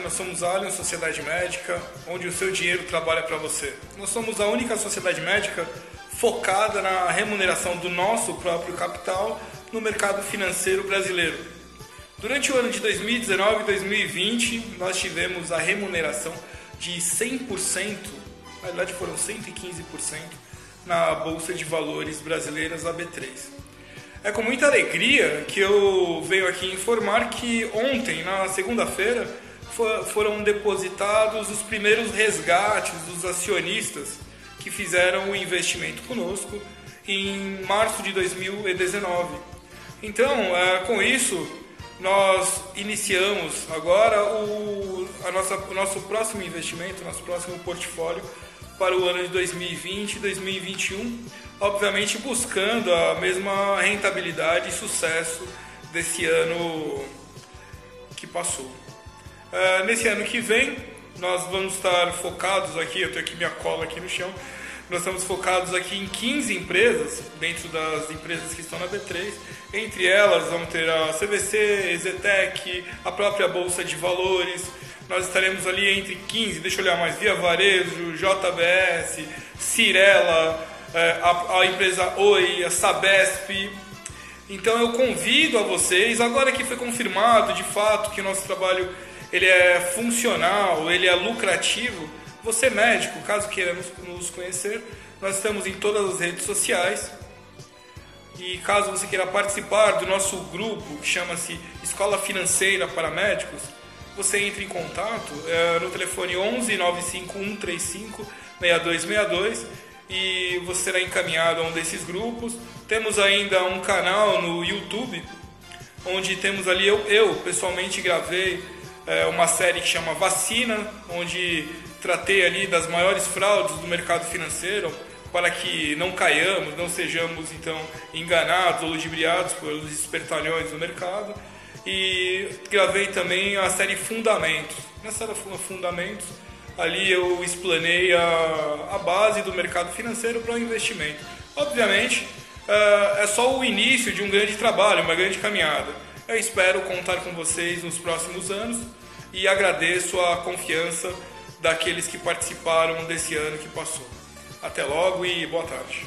nós somos a Allianz Sociedade Médica, onde o seu dinheiro trabalha para você. Nós somos a única sociedade médica focada na remuneração do nosso próprio capital no mercado financeiro brasileiro. Durante o ano de 2019 e 2020, nós tivemos a remuneração de 100%, na verdade foram 115%, na Bolsa de Valores Brasileiras AB3. É com muita alegria que eu venho aqui informar que ontem, na segunda-feira, foram depositados os primeiros resgates dos acionistas que fizeram o investimento conosco em março de 2019. Então, é, com isso, nós iniciamos agora o, a nossa, o nosso próximo investimento, nosso próximo portfólio para o ano de 2020 e 2021, obviamente buscando a mesma rentabilidade e sucesso desse ano que passou. Uh, nesse ano que vem, nós vamos estar focados aqui, eu tenho aqui minha cola aqui no chão, nós estamos focados aqui em 15 empresas, dentro das empresas que estão na B3. Entre elas, vamos ter a CVC, Ezetec, a própria Bolsa de Valores. Nós estaremos ali entre 15, deixa eu olhar mais, Via Varejo, JBS, Cirela, é, a, a empresa Oi, a Sabesp. Então eu convido a vocês, agora que foi confirmado de fato que o nosso trabalho ele é funcional, ele é lucrativo, você médico, caso queira nos, conhecer, nós estamos em todas as redes sociais. E caso você queira participar do nosso grupo, que chama-se Escola Financeira para Médicos, você entre em contato é, no telefone 11 95135 6262 e você será encaminhado a um desses grupos. Temos ainda um canal no YouTube, onde temos ali, eu, eu pessoalmente gravei é, uma série que chama Vacina, onde tratei ali das maiores fraudes do mercado financeiro para que não caiamos, não sejamos então enganados ou ludibriados pelos espertalhões do mercado. E gravei também a série Fundamentos. Nessa série Fundamentos, ali eu explanei a, a base do mercado financeiro para o investimento. Obviamente, é, é só o início de um grande trabalho, uma grande caminhada. Eu espero contar com vocês nos próximos anos e agradeço a confiança daqueles que participaram desse ano que passou. Até logo e boa tarde.